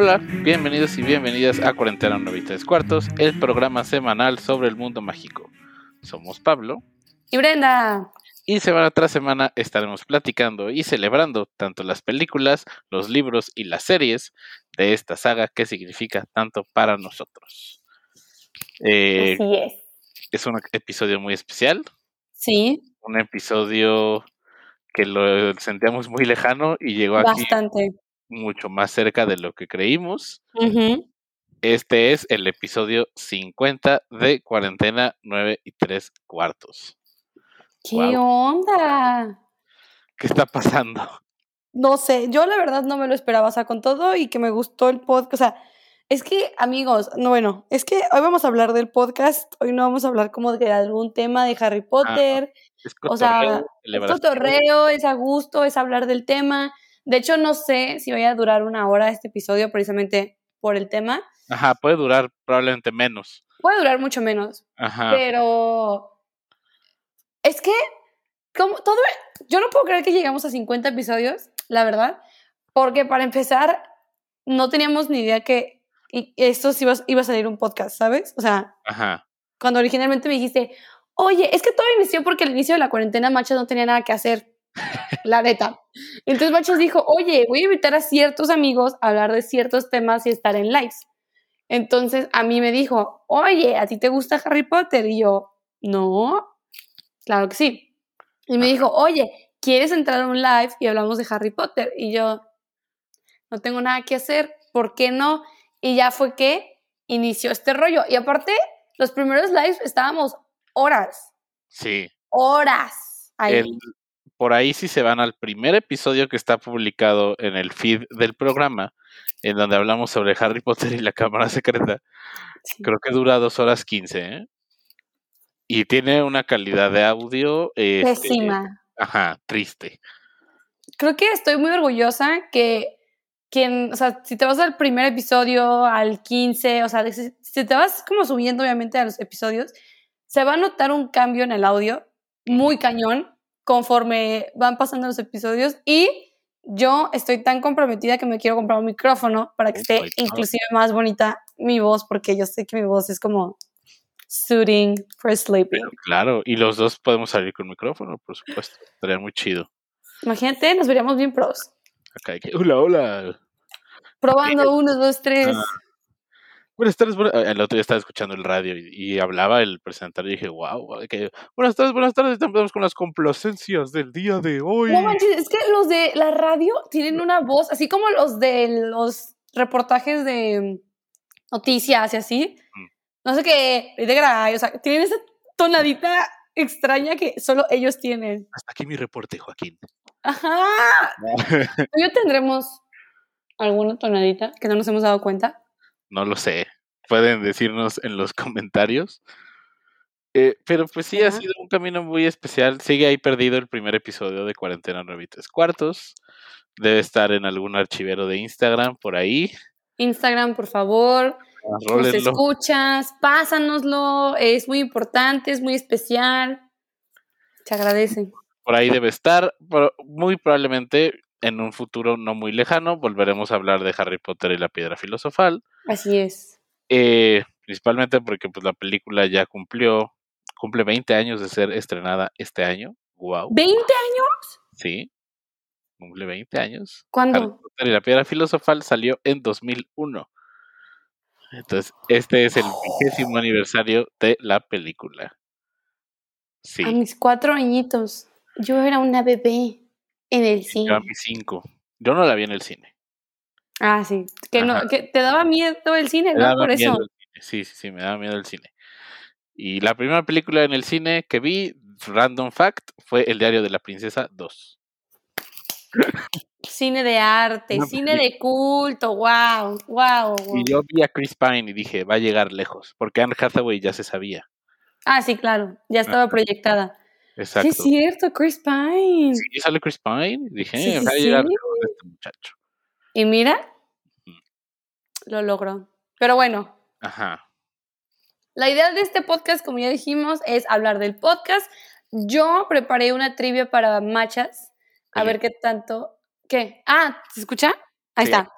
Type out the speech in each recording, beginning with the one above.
Hola, bienvenidos y bienvenidas a Cuarentena 93 Cuartos, el programa semanal sobre el mundo mágico. Somos Pablo y Brenda. Y semana tras semana estaremos platicando y celebrando tanto las películas, los libros y las series de esta saga que significa tanto para nosotros. Eh, Así es. Es un episodio muy especial. Sí. Un episodio que lo sentíamos muy lejano y llegó aquí mucho más cerca de lo que creímos. Este es el episodio 50 de Cuarentena 9 y 3 cuartos. ¿Qué onda? ¿Qué está pasando? No sé, yo la verdad no me lo esperaba, o sea, con todo y que me gustó el podcast, o sea, es que, amigos, no, bueno, es que hoy vamos a hablar del podcast, hoy no vamos a hablar como de algún tema de Harry ah, Potter, o sea, es cotorreo, es a gusto, es hablar del tema. De hecho, no sé si vaya a durar una hora este episodio precisamente por el tema. Ajá, puede durar probablemente menos. Puede durar mucho menos. Ajá. Pero es que, como todo, yo no puedo creer que llegamos a 50 episodios, la verdad, porque para empezar, no teníamos ni idea que esto iba, iba a salir un podcast, ¿sabes? O sea, cuando originalmente me dijiste, oye, es que todo inició porque al inicio de la cuarentena Machas no tenía nada que hacer, la neta. Entonces Machas dijo, oye, voy a invitar a ciertos amigos a hablar de ciertos temas y estar en lives. Entonces a mí me dijo, oye, ¿a ti te gusta Harry Potter? Y yo, no, Claro que sí. Y me dijo, oye, ¿quieres entrar a un live y hablamos de Harry Potter? Y yo, no tengo nada que hacer, ¿por qué no? Y ya fue que inició este rollo. Y aparte, los primeros lives estábamos horas. Sí. Horas. Por ahí si se van al primer episodio que está publicado en el feed del programa, en donde hablamos sobre Harry Potter y la Cámara Secreta. Creo que dura dos horas quince, ¿eh? Y tiene una calidad de audio. Este, Pésima. Ajá, triste. Creo que estoy muy orgullosa que quien, o sea, si te vas al primer episodio, al 15, o sea, si te vas como subiendo obviamente a los episodios, se va a notar un cambio en el audio muy cañón conforme van pasando los episodios y yo estoy tan comprometida que me quiero comprar un micrófono para que esté inclusive más bonita mi voz porque yo sé que mi voz es como Suiting for sleeping. claro, y los dos podemos salir con micrófono, por supuesto. Estaría muy chido. Imagínate, nos veríamos bien pros. Hay que, hola, hola. Probando, uno, dos, tres. Ah. Buenas tardes, el otro día estaba escuchando el radio y, hablaba el presentador y dije, wow, buenas tardes, buenas tardes, estamos con las complacencias del día de hoy. No manches, es que los de la radio tienen una voz, así como los de los reportajes de noticias y así, mm no sé qué, de o sea, tienen esa tonadita extraña que solo ellos tienen. Hasta aquí mi reporte, Joaquín. Ajá. ¿Yo tendremos alguna tonadita que no nos hemos dado cuenta? No lo sé. Pueden decirnos en los comentarios. Eh, pero pues sí, ha sido un camino muy especial. Sigue ahí perdido el primer episodio de Cuarentena 9 cuartos. Debe estar en algún archivero de Instagram por ahí. Instagram, por favor. Nos escuchas, pásanoslo, es muy importante, es muy especial. Se agradece. Por ahí debe estar, muy probablemente en un futuro no muy lejano volveremos a hablar de Harry Potter y la piedra filosofal. Así es. Eh, principalmente porque pues la película ya cumplió, cumple 20 años de ser estrenada este año. Wow. ¿20 años? Sí. Cumple 20 años. ¿Cuándo? Harry Potter y la piedra filosofal salió en 2001. Entonces, este es el vigésimo aniversario de la película. Sí. A mis cuatro añitos. Yo era una bebé en el cine. Yo a mis cinco. Yo no la vi en el cine. Ah, sí. Que, no, que te daba miedo el cine, ¿no? Por eso. Sí, sí, sí, me daba miedo el cine. Y la primera película en el cine que vi, random fact, fue El diario de la princesa 2. Cine de arte, cine de culto, wow, wow, Y yo vi a Chris Pine y dije, va a llegar lejos, porque Anne Hathaway ya se sabía. Ah, sí, claro, ya estaba proyectada. Exacto. Sí, es cierto, Chris Pine. Sí, sale Chris Pine. Dije, va a llegar lejos este muchacho. Y mira, lo logró. Pero bueno. Ajá. La idea de este podcast, como ya dijimos, es hablar del podcast. Yo preparé una trivia para machas a ver qué tanto. ¿Qué? Ah, ¿se escucha? Ahí está.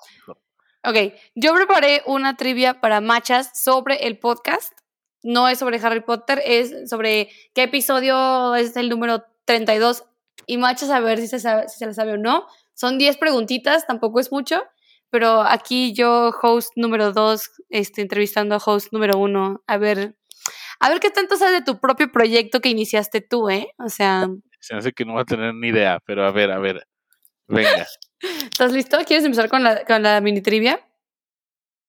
Ok, yo preparé una trivia para machas sobre el podcast. No es sobre Harry Potter, es sobre qué episodio es el número 32 y machas a ver si se, sabe, si se la sabe o no. Son 10 preguntitas, tampoco es mucho, pero aquí yo, host número 2, este, entrevistando a host número 1, a ver, a ver qué tanto sabes de tu propio proyecto que iniciaste tú, ¿eh? O sea... Se hace que no va a tener ni idea, pero a ver, a ver, venga. ¿Estás listo? ¿Quieres empezar con la, con la mini trivia?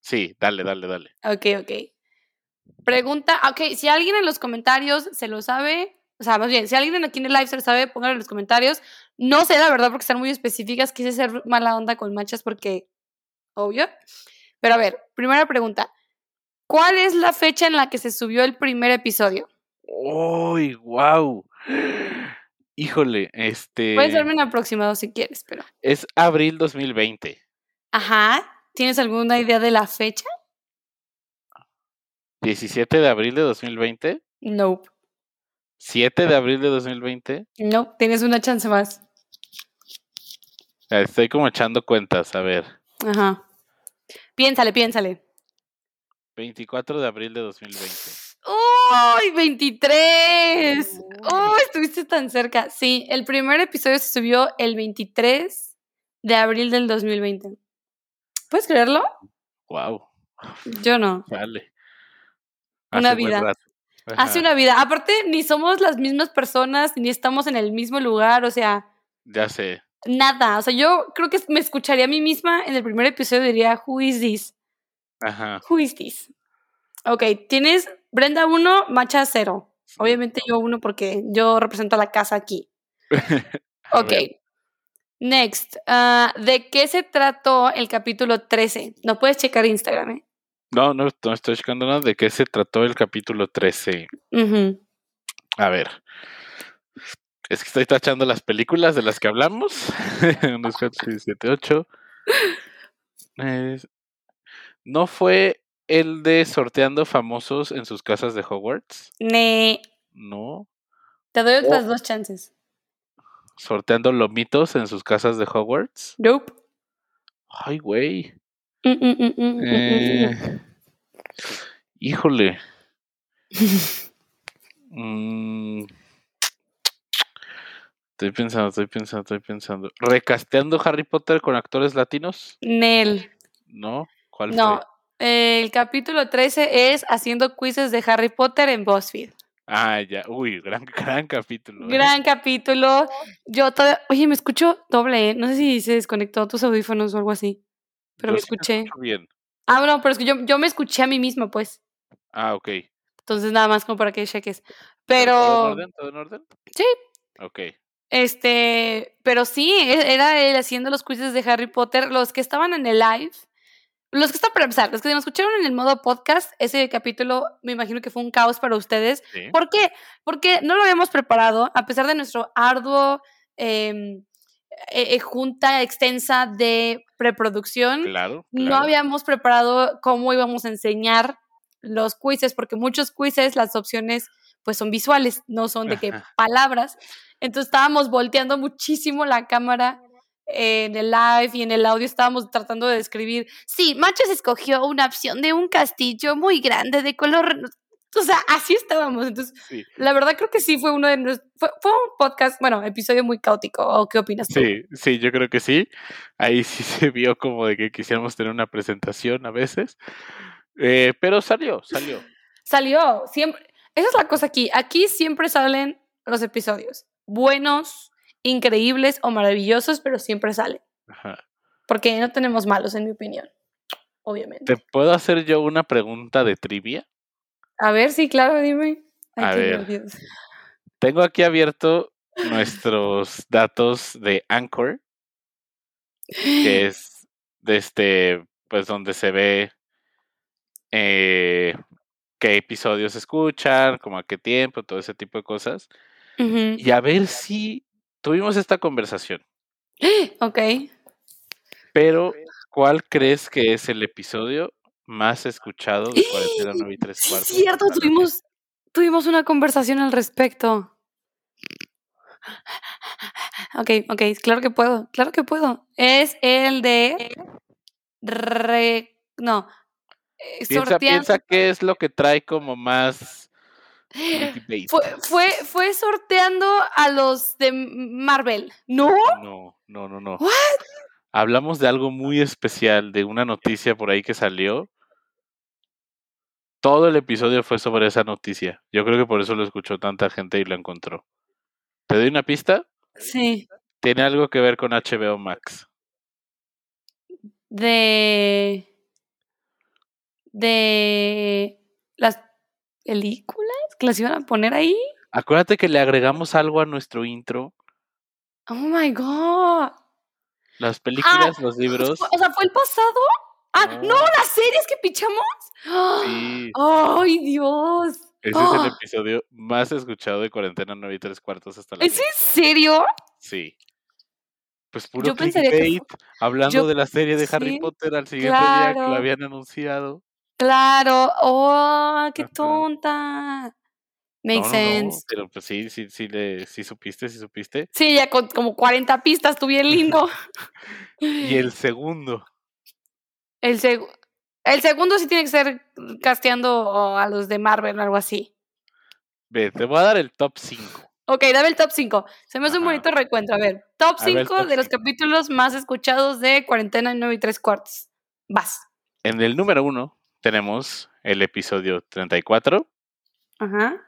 Sí, dale, dale, dale. Ok, ok. Pregunta, ok, si alguien en los comentarios se lo sabe, o sea, más bien, si alguien aquí en el live se lo sabe, pónganlo en los comentarios. No sé, la verdad, porque están muy específicas. Quise ser mala onda con manchas porque, obvio. Pero a ver, primera pregunta. ¿Cuál es la fecha en la que se subió el primer episodio? ¡Uy, wow! Híjole, este. Puedes darme un aproximado si quieres, pero. Es abril 2020. Ajá. ¿Tienes alguna idea de la fecha? 17 de abril de 2020. Nope. 7 de abril de 2020. No, tienes una chance más. Estoy como echando cuentas, a ver. Ajá. Piénsale, piénsale. 24 de abril de 2020. ¡Uy! ¡23! ¡Oh! Estuviste tan cerca. Sí, el primer episodio se subió el 23 de abril del 2020. ¿Puedes creerlo? Wow. Yo no. Vale. una vida. Hace una vida. Aparte, ni somos las mismas personas, ni estamos en el mismo lugar, o sea. Ya sé. Nada. O sea, yo creo que me escucharía a mí misma en el primer episodio y diría, Who is this? Ajá. Who is this? Ok, tienes Brenda 1, Macha 0. Obviamente yo uno porque yo represento a la casa aquí. ok. Next. Ah, ¿De qué se trató el capítulo 13? No puedes checar Instagram, ¿eh? No, no, no estoy checando nada. ¿De qué se trató el capítulo 13? A ver. Es que estoy tachando las películas de las que hablamos. 1, 4, 6, 7, 8. ¿No fue el de sorteando famosos en sus casas de Hogwarts? Ne. No. Te doy otras dos chances. ¿Sorteando lomitos en sus casas de Hogwarts? Nope. Ay, güey. Eh, híjole. mm, estoy pensando, estoy pensando, estoy pensando. ¿Recasteando Harry Potter con actores latinos? Nel. ¿No? ¿Cuál no, el capítulo 13 es haciendo quizzes de Harry Potter en BuzzFeed. Ah, ya. Uy, gran, gran capítulo. ¿eh? Gran capítulo. Yo todavía. Oye, me escucho doble, ¿eh? No sé si se desconectó tus audífonos o algo así. Pero me escuché. bien. Ah, bueno, pero es que yo, yo me escuché a mí misma, pues. Ah, ok. Entonces, nada más como para que cheques. Pero. ¿Todo en orden? ¿Todo en orden? Sí. Ok. Este. Pero sí, e, era él haciendo los quizzes de Harry Potter. Los que estaban en el live los que están para empezar, los que nos escucharon en el modo podcast, ese capítulo me imagino que fue un caos para ustedes. ¿Por qué? Porque no lo habíamos preparado, a pesar de nuestro arduo em, e, e, junta extensa de preproducción. Claro, No habíamos preparado cómo íbamos a enseñar los quizzes, porque muchos quizzes, las opciones pues son visuales, no son de qué palabras. Entonces estábamos volteando muchísimo la cámara en el live y en el audio estábamos tratando de describir, sí, Machos escogió una opción de un castillo muy grande de color, o sea, así estábamos. Entonces, la verdad creo que sí fue uno de nuestros, fue, un podcast, bueno, episodio muy caótico, ¿o qué opinas tú? Sí, sí, yo creo que sí. Ahí sí se vio como de que quisiéramos tener una presentación a veces, eh, pero salió, salió. Salió, siempre, esa es la cosa aquí, aquí siempre salen los episodios, buenos, increíbles o maravillosos, pero siempre salen. Porque no tenemos malos, en mi opinión. Obviamente. ¿Te puedo hacer yo una pregunta de trivia? A ver, sí, claro, dime. A ver. Tengo aquí abierto nuestros datos de Anchor, que es de este, pues donde se ve eh, qué episodios escuchan, como a qué tiempo, todo ese tipo de cosas. Y a ver si tuvimos esta conversación. Ok. Pero, ¿cuál crees que es el episodio más escuchado de Cuarentena 9 y 3 cuartos? Sí, cierto, tuvimos, tuvimos una conversación al respecto. Ok, ok, claro que puedo, claro que puedo. Es el de no. Eh, piensa, piensa qué es lo que trae como más fue, fue, fue, sorteando a los de Marvel, ¿no? No, no, no, no. Hablamos de algo muy especial, de una noticia por ahí que salió. Todo el episodio fue sobre esa noticia. Yo creo que por eso lo escuchó tanta gente y lo encontró. ¿Te doy una pista? Sí. Tiene algo que ver con HBO Max. De. De. Las películas que las iban a poner ahí. Acuérdate que le agregamos algo a nuestro intro. Oh my god. Las ah, películas, los libros. O sea, ¿fue el pasado? Ah, no, las series que pichamos. Sí. ¡Ay, Dios! Ese es el ¡Ah! episodio más escuchado de Cuarentena 9 y 3 cuartos hasta la ¿Es en serio? Sí. Pues puro yo clickbait, hablando de la serie de Harry Potter al siguiente día que lo habían anunciado. Claro, oh, qué tonta. Makes sense. pero pues sí, sí, sí, le, sí supiste, sí supiste. Sí, ya con como 40 pistas, tú bien lindo. y el segundo. El, el segundo sí tiene que ser casteando a los de Marvel o algo así. Ve, te voy a dar el top 5. Ok, dame el top 5. Se me hace un bonito recuento. A ver, top 5 de los capítulos más escuchados de Cuarentena en 9 y 3 cuartos. Vas. En el número 1 tenemos el episodio 34, Ajá.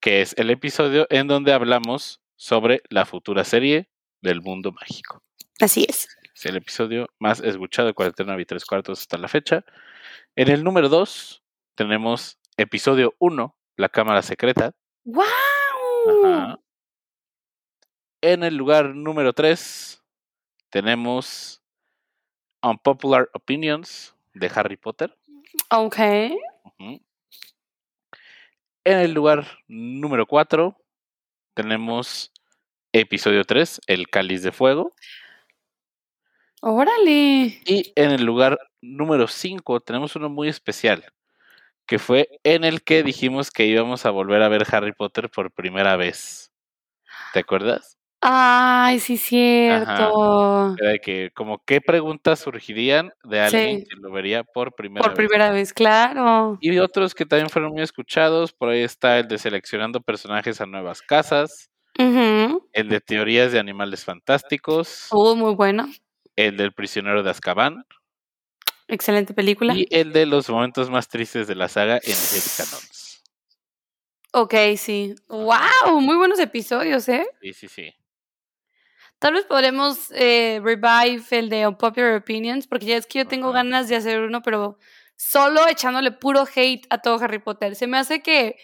que es el episodio en donde hablamos sobre la futura serie del mundo mágico. Así es. Es el episodio más escuchado de Cuarentena y tres cuartos hasta la fecha. En el número 2 tenemos episodio 1, La Cámara Secreta. ¡Wow! En el lugar número 3 tenemos Unpopular Opinions de Harry Potter. Ok. En el lugar número 4 tenemos episodio 3, El Cáliz de Fuego. Órale. Y en el lugar número 5 tenemos uno muy especial, que fue en el que dijimos que íbamos a volver a ver Harry Potter por primera vez. ¿Te acuerdas? Ay, sí, cierto. Era que, como, ¿qué preguntas surgirían de alguien que lo vería por primera vez? Por primera vez, claro. Y otros que también fueron muy escuchados. Por ahí está el de seleccionando personajes a nuevas casas. El de teorías de animales fantásticos. Oh, muy bueno. El del prisionero de Azkaban. Excelente película. Y el de los momentos más tristes de la saga en el Canons. Ok, sí. ¡Wow! Muy buenos episodios, ¿eh? Sí, sí, sí. Tal vez podremos eh, revive el de Unpopular Opinions, porque ya es que yo tengo ganas de hacer uno, pero solo echándole puro hate a todo Harry Potter. Se me hace que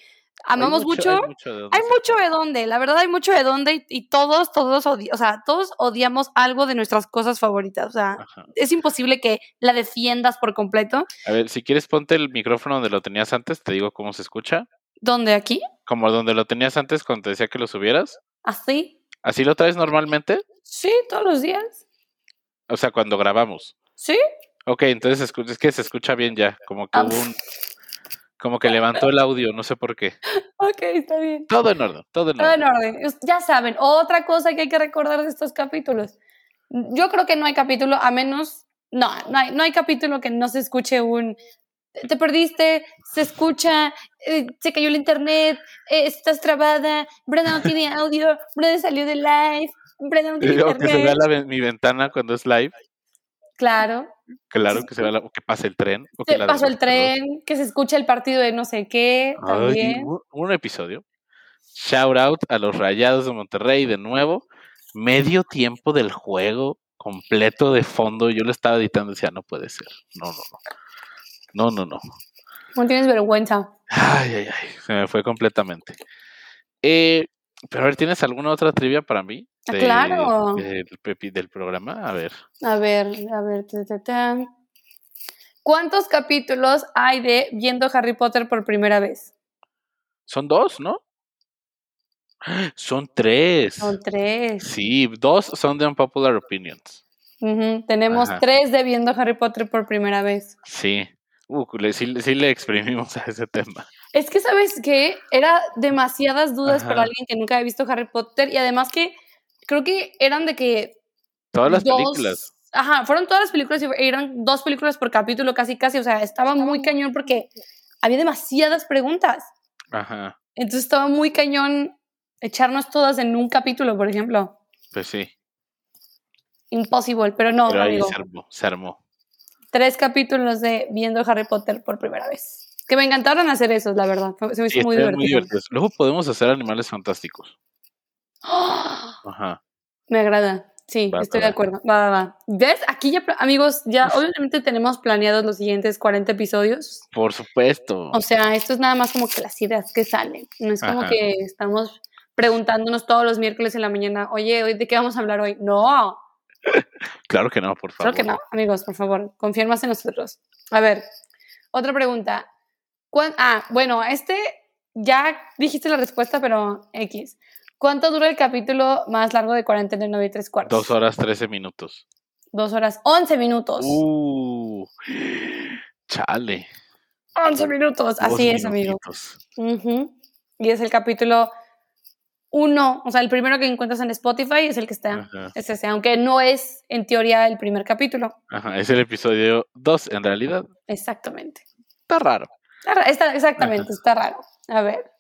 amamos mucho. Hay mucho, de, dónde. La verdad, hay mucho de dónde y, todos, todos, o sea, todos odiamos algo de nuestras cosas favoritas. O sea, es imposible que la defiendas por completo. A ver, si quieres, ponte el micrófono donde lo tenías antes, te digo cómo se escucha. ¿Dónde? ¿Aquí? Como donde lo tenías antes cuando te decía que lo subieras. ¿Así? ¿Así lo traes normalmente? Sí, todos los días. O sea, cuando grabamos. Sí. Ok, entonces es que se escucha bien ya, como que hubo un... Como que levantó el audio, no sé por qué. Ok, está bien. Todo en orden, todo en orden. Todo en orden. Ya saben, otra cosa que hay que recordar de estos capítulos. Yo creo que no hay capítulo, a menos... No, no hay, no hay capítulo que no se escuche un te perdiste, se escucha, eh, se cayó el internet, eh, estás trabada, Brenda no tiene audio, Brenda salió de live, Brenda no tiene internet. que se vea mi ventana cuando es live. Claro. Claro, que se vea que pase el tren. O que pasó el tren, que se escucha el partido de no sé qué, también. un, episodio. Shout out a los Rayados de Monterrey de nuevo. Medio tiempo del juego completo de fondo. Yo lo estaba editando y decía, no puede ser. No, no, no. No, no, no. No tienes vergüenza. Ay, ay, ay, se me fue completamente. Eh, pero a ver, ¿tienes alguna otra trivia para mí? Ah, claro. Del, del programa, a ver. A ver, a ver. ¿Cuántos capítulos hay de viendo Harry Potter por primera vez? Son dos, ¿no? Son tres. Son tres. Sí, dos son de Unpopular Opinions. Tenemos tres de viendo Harry Potter por primera vez. Sí. Uh, sí, le exprimimos a ese tema. Es que, ¿sabes qué? Era demasiadas dudas para alguien que nunca había visto Harry Potter y además que creo que eran de que... Todas las películas. Ajá, fueron todas las películas y eran dos películas por capítulo casi casi, o sea, estaba muy cañón porque había demasiadas preguntas. Ajá. Entonces estaba muy cañón echarnos todas en un capítulo, por ejemplo. Pues sí. Imposible, pero no. Pero ahí se armó, Tres capítulos de viendo Harry Potter por primera vez. Que me encantaron hacer eso, la verdad. Se me hizo muy divertido. Luego podemos hacer animales fantásticos. Ajá. Me agrada. Sí, estoy de acuerdo. Va, va, va. ¿Ves? Aquí ya, amigos, ya obviamente tenemos planeados los siguientes 40 episodios. Por supuesto. O sea, esto es nada más como que las ideas que salen. No es como que estamos preguntándonos todos los miércoles en la mañana, oye, ¿de qué vamos a hablar hoy? No. claro que no, por favor. Claro que no, amigos, por favor, confíen más en nosotros. A ver, otra pregunta. Ah, bueno, este ya dijiste la respuesta, pero X. ¿Cuánto dura el capítulo más largo de cuarentena en 9 y 3 cuartos? Dos horas 13 minutos. Dos horas 11 minutos. Uh, chale. 11 minutos, así es, amigos. Y es el capítulo uno, o sea, el primero que encuentras en Spotify es el que está, es ese, aunque no es en teoría el primer capítulo. Ajá, es el episodio 2 en realidad. Exactamente. Está raro. Está, exactamente, está raro. A ver.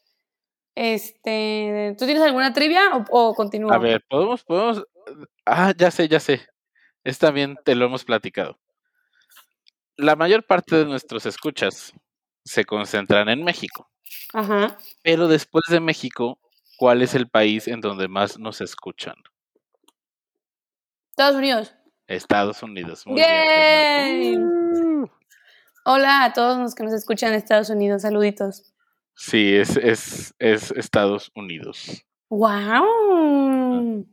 Este, ¿tú tienes alguna trivia o, continúa? A ver, podemos, podemos. Ah, ya sé, ya sé. Está bien, te lo hemos platicado. La mayor parte de nuestros escuchas se concentran en México. Ajá. Pero después de México, ¿cuál es el país en donde más nos escuchan? Estados Unidos. Estados Unidos. Muy bien. Hola a todos los que nos escuchan en Estados Unidos. Saluditos. Sí, es, es, es Estados Unidos. Wow.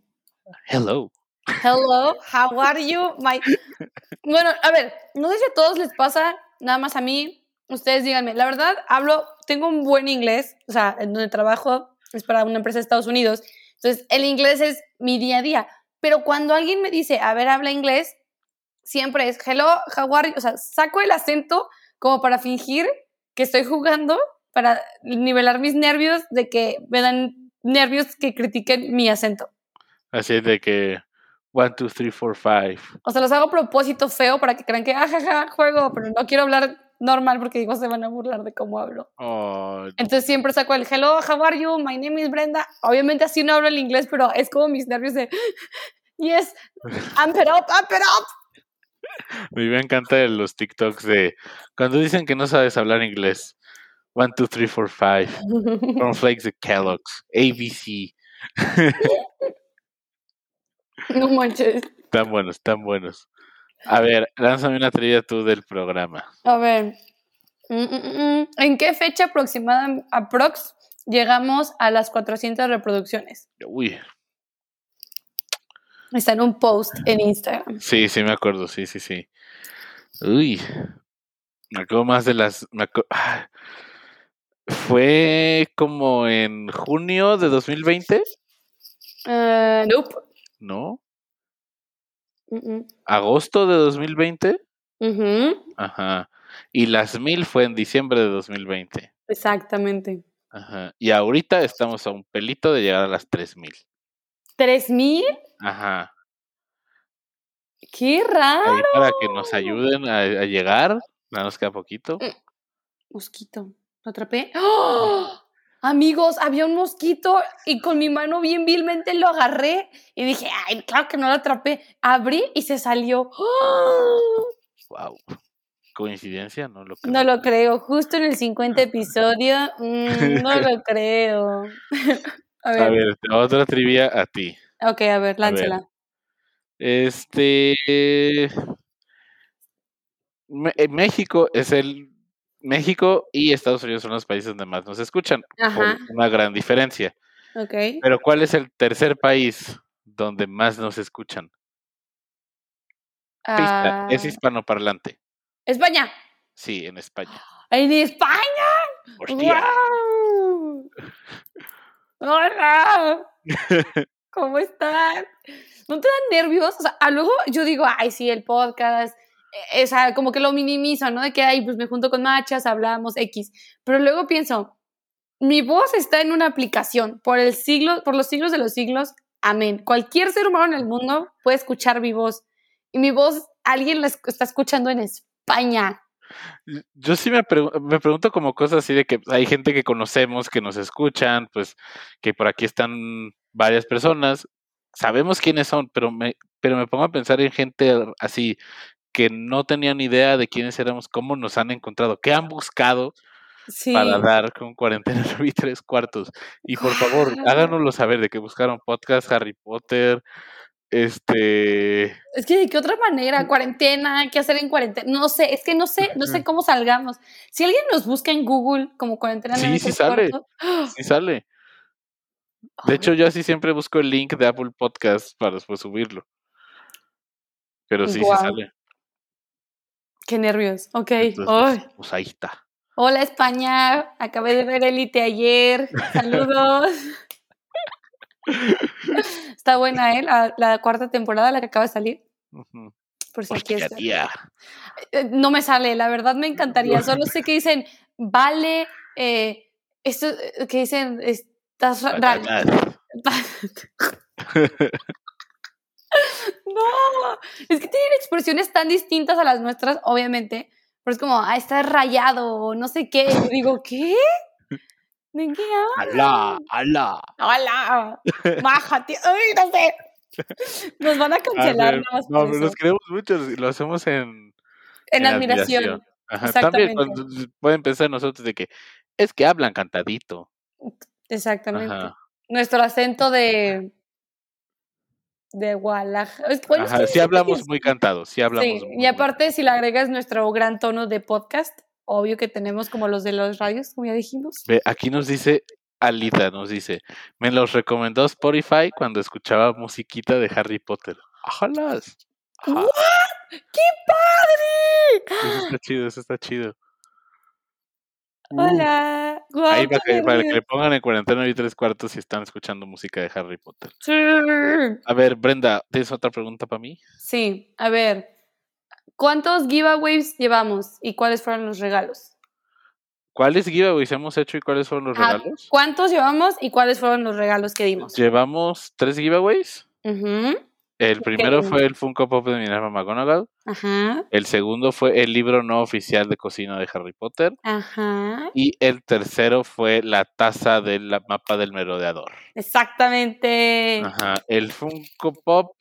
Hello. Hello, how are you? My... Bueno, a ver, no sé si a todos les pasa, nada más a mí. Ustedes díganme, la verdad, hablo, tengo un buen inglés, o sea, en donde trabajo es para una empresa de Estados Unidos. Entonces, el inglés es mi día a día. Pero cuando alguien me dice, a ver, habla inglés, siempre es hello, how are you? O sea, saco el acento como para fingir que estoy jugando para nivelar mis nervios de que me dan nervios que critiquen mi acento. Así de que one, two, three, four, five. O sea, los hago a propósito feo para que crean que, ajaja, ah, juego, pero no quiero hablar normal porque digo, se van a burlar de cómo hablo. Entonces siempre saco el hello, how are you? My name is Brenda. Obviamente así no hablo el inglés, pero es como mis nervios de, yes, amp it up, amp it up. Me encantan los TikToks de cuando dicen que no sabes hablar inglés. One, two, three, four, five. Cornflakes de Kellogg's. ABC. no manches. Están buenos, están buenos. A ver, lánzame una trivia tú del programa. A ver. Mm, mm, mm, ¿En qué fecha aproximada, aprox, llegamos a las 400 reproducciones? Uy. Está en un post en Instagram. Sí, sí, me acuerdo, sí, sí, sí. Uy. Me acuerdo más de las. Ah, ¿Fue como en junio de 2020? Uh, nope. ¿No? ¿Agosto de 2020? Ajá. Y las mil fue en diciembre de 2020. Exactamente. Ajá. Y ahorita estamos a un pelito de llegar a las tres mil. ¿Tres mil? Ajá. ¡Qué raro! para que nos ayuden a, llegar, nada nos queda poquito. Mm, mosquito. ¿Lo atrapé? ¡Oh! Amigos, había un mosquito y con mi mano bien vilmente lo agarré y dije, ay, claro que no lo atrapé. Abrí y se salió. Wow. ¿Coincidencia? No lo creo. No lo creo. Justo en el 50 episodio, mm, no lo creo. a ver. otra trivia a ti. Ok, a ver, láncela. Este. México es el México y Estados Unidos son los países donde más nos escuchan, una gran diferencia. Okay. Pero ¿cuál es el tercer país donde más nos escuchan? Pista, es ah. hispanoparlante. España. Sí, en España. ¡En España! ¡Hostia! ¡Hola! ¿Cómo están? ¿No te dan nervios? O sea, luego yo digo, ay, sí, el podcast, eh, o sea, como que lo minimizo, ¿no? De que, ay, pues me junto con machas, hablamos, X. Pero luego pienso, mi voz está en una aplicación por el siglo, por los siglos de los siglos, amén. Cualquier ser humano en el mundo puede escuchar mi voz. y mi voz alguien la está escuchando en España. Yo sí me, me pregunto como cosas así de que hay gente que conocemos, que nos escuchan, pues que por aquí están varias personas, sabemos quiénes son, pero me, pero me pongo a pensar en gente así que no tenían idea de quiénes éramos, cómo nos han encontrado, qué han buscado para dar con cuarentena y tres cuartos. Y por favor, háganoslo saber de que buscaron podcast Harry Potter, este. Es que de qué otra manera, cuarentena, qué hacer en cuarentena. No sé, es que no sé, no sé cómo salgamos. Si alguien nos busca en Google como cuarentena, sí, sí sale. Sí sale. De hecho, yo así siempre busco el link de Apple Podcast para después subirlo. Pero sí, sí sale. Qué nervios. Ok. Pues, pues, ahí está. Hola España, acabé de ver Elite ayer. Saludos. Está buena, ¿eh? La, cuarta temporada, la que acaba de salir. Por si aquí está. Eh, no me sale, la verdad me encantaría. Solo sé que dicen, vale, eh, esto eh, que dicen, estás no, es que tienen expresiones tan distintas a las nuestras, obviamente, pero es como, ah, estás rayado, no sé qué. Yo digo, ¿qué? ¿De qué ¡Alá! ¡Alá! ¡Alá! ¡Bájate! ¡Ay, no sé! Nos van a cancelar. no, pero nos queremos mucho y lo hacemos en... En, admiración. Ajá, también pueden pensar nosotros de que es que hablan cantadito. Exactamente. Nuestro acento de de Guadalajara. sí hablamos muy cantado, sí hablamos. Sí, y aparte si le agregas nuestro gran tono de podcast, obvio que tenemos como los de los radios, como ya dijimos. Ve, aquí nos dice Alita, nos dice, me los recomendó Spotify cuando escuchaba musiquita de Harry Potter. ¡Ajalas! ¡Qué padre! Eso está chido, eso está chido. Hola. Ahí para que, para que, le pongan en cuarentena y tres cuartos si están escuchando música de Harry Potter. Sí. A ver, Brenda, ¿tienes otra pregunta para mí? Sí, a ver. ¿Cuántos giveaways llevamos y cuáles fueron los regalos? ¿Cuáles giveaways hemos hecho y cuáles fueron los regalos? ¿Cuántos llevamos y cuáles fueron los regalos que dimos? Llevamos tres giveaways. El primero fue el Funko Pop de Minerva McGonagall. Ajá. El segundo fue el libro no oficial de cocina de Harry Potter. Ajá. Y el tercero fue la taza del mapa del merodeador. Exactamente. Ajá. El Funko Pop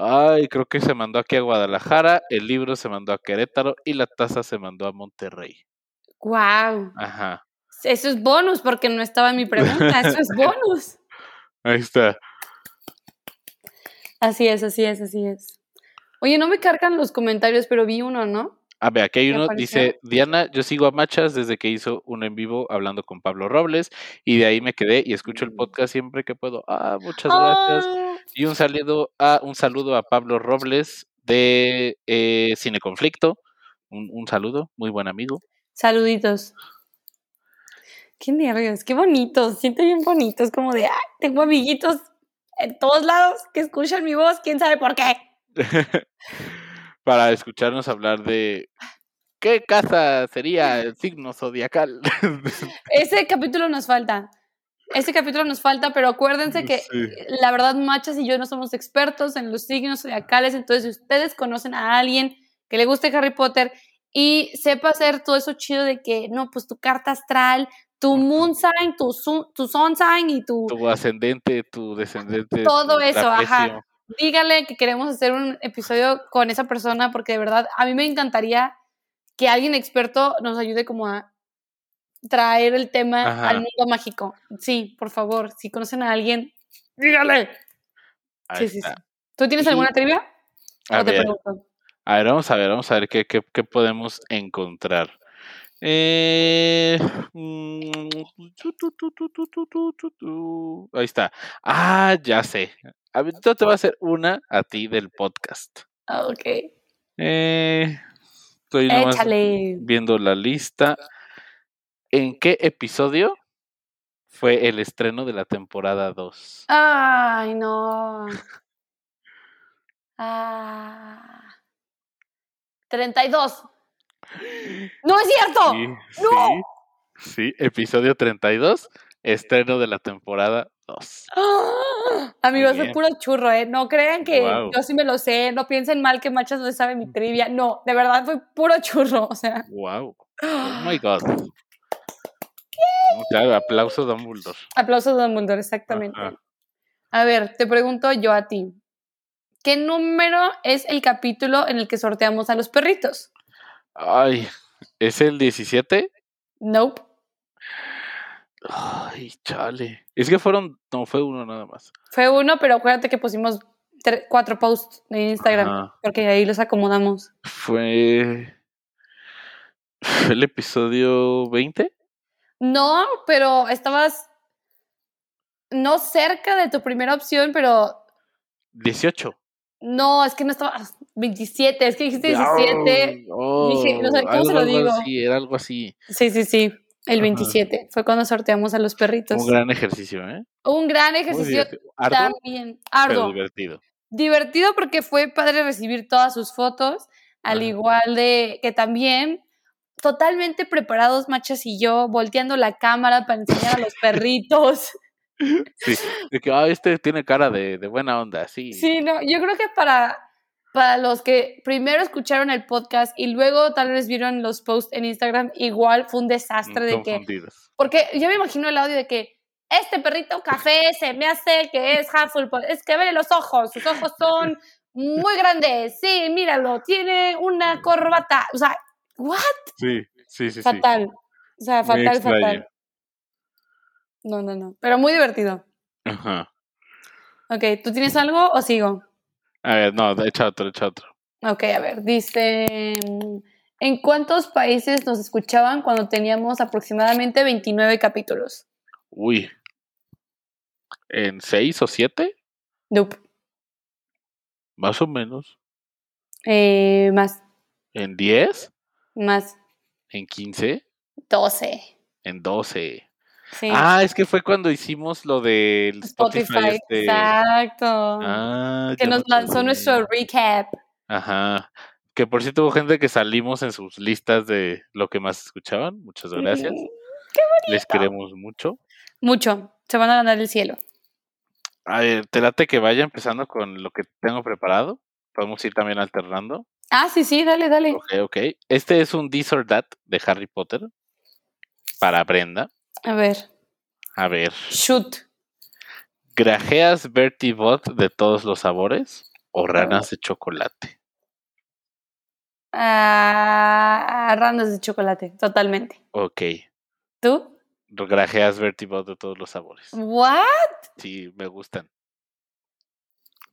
Ay, creo que se mandó aquí a Guadalajara, el libro se mandó a Querétaro y la taza se mandó a Monterrey. Wow. Ajá. Eso es bonus porque no estaba en mi pregunta, eso es bonus. Ahí está. Así es, así es, así es. Oye, no me cargan los comentarios, pero vi uno, ¿no? A ver, aquí hay uno, dice, Diana, yo sigo a Machas desde que hizo un en vivo hablando con Pablo Robles y de ahí me quedé y escucho el mm. podcast siempre que puedo. Ah, muchas gracias. Ah. Y un saludo a, un saludo a Pablo Robles de eh, Cine Conflicto. Un, saludo, muy buen amigo. Saluditos. Qué nervios, qué bonitos, siento bien bonitos, como de, ay, tengo amiguitos en todos lados que escuchan mi voz, quién sabe por qué. para escucharnos hablar de qué casa sería el signo zodiacal. Ese capítulo nos falta. Ese capítulo nos falta, pero acuérdense que la verdad Machas y yo no somos expertos en los signos zodiacales, entonces si ustedes conocen a alguien que le guste Harry Potter y sepa hacer todo eso chido de que, no, pues tu carta astral, tu moon sign, tu, tu sun sign y tu... Tu ascendente, tu descendente. Todo eso, ajá dígale que queremos hacer un episodio con esa persona porque de verdad a mí me encantaría que alguien experto nos ayude como a traer el tema al mundo mágico. Sí, por favor, si conocen a alguien, dígale. sí, sí, sí. ¿Tú tienes alguna trivia? A ver, a ver, vamos a ver, vamos a ver qué, qué, qué podemos encontrar. Eh, ahí está. Ah, ya sé. A ver, te voy a hacer una a ti del podcast. Ah, ok. Eh, estoy viendo la lista. ¿En qué episodio fue el estreno de la temporada 2? Ay, no. ah. 32. ¡No es cierto! ¡No! Sí, episodio 32, estreno de la temporada 2. Amigos, soy puro churro, ¿eh? No crean que yo sí me lo sé, no piensen mal que Machas no sabe mi trivia. No, de verdad, soy puro churro, o sea. Wow. Oh my God. Claro, aplauso Dumbledore. Aplauso Dumbledore, exactamente. A ver, te pregunto yo a ti. ¿Qué número es el capítulo en el que sorteamos a los perritos? Ay, ¿es el 17? Nope. Ay, chale. Es que fueron, no, fue uno nada más. Fue uno, pero acuérdate que pusimos cuatro posts en Instagram, porque ahí los acomodamos. Fue, fue el episodio 20. No, pero estabas no cerca de tu primera opción, pero... 18. No, es que no estaba. 27, es que dijiste 17. dije, no sé, ¿cómo se lo digo? Así, era algo así. Sí, sí, sí. El 27 fue cuando sorteamos a los perritos. Un gran ejercicio, ¿eh? Un gran ejercicio también. Arduo. divertido. Divertido porque fue padre recibir todas sus fotos, al igual de que también totalmente preparados, Machas y yo, volteando la cámara para enseñar a los perritos. Sí, de que ah, este tiene cara de, de, buena onda, sí. Sí, no, yo creo que para, para los que primero escucharon el podcast y luego tal vez vieron los posts en Instagram, igual fue un desastre de que... Porque yo me imagino el audio de que este perrito café se me hace que es Hufflepuff, es que ve los ojos, sus ojos son muy grandes, sí, míralo, tiene una corbata, o sea, ¿what? Sí, sí, sí. Fatal, o sea, fatal, fatal. No, no, no. Pero muy divertido. Ajá. Ok, ¿tú tienes algo o sigo? A ver, no, echa otro, echa otro. Ok, a ver, dice, ¿en cuántos países nos escuchaban cuando teníamos aproximadamente 29 capítulos? Uy, ¿en seis o siete? Nope. Más o menos. Eh, más. ¿En 10? Más. ¿En 15? 12. En 12. Ah, es que fue cuando hicimos lo del Spotify. Este exacto. Ah, que nos lanzó nuestro recap. Ajá. Que por cierto hubo gente que salimos en sus listas de lo que más escuchaban. Muchas gracias. qué bonito. Les queremos mucho. Mucho. Se van a ganar el cielo. A ver, te late que vaya empezando con lo que tengo preparado. Podemos ir también alternando. Ah, sí, sí, dale, dale. Ok, ok. Este es un This or That de Harry Potter para Brenda. A ver. A ver. Shoot. ¿Grajeas Bertie Bot de todos los sabores o ranas de chocolate? Ah, ranas de chocolate, totalmente. Ok. ¿Tú? Grajeas Bertie Bot de todos los sabores. ¿What? Sí, me gustan.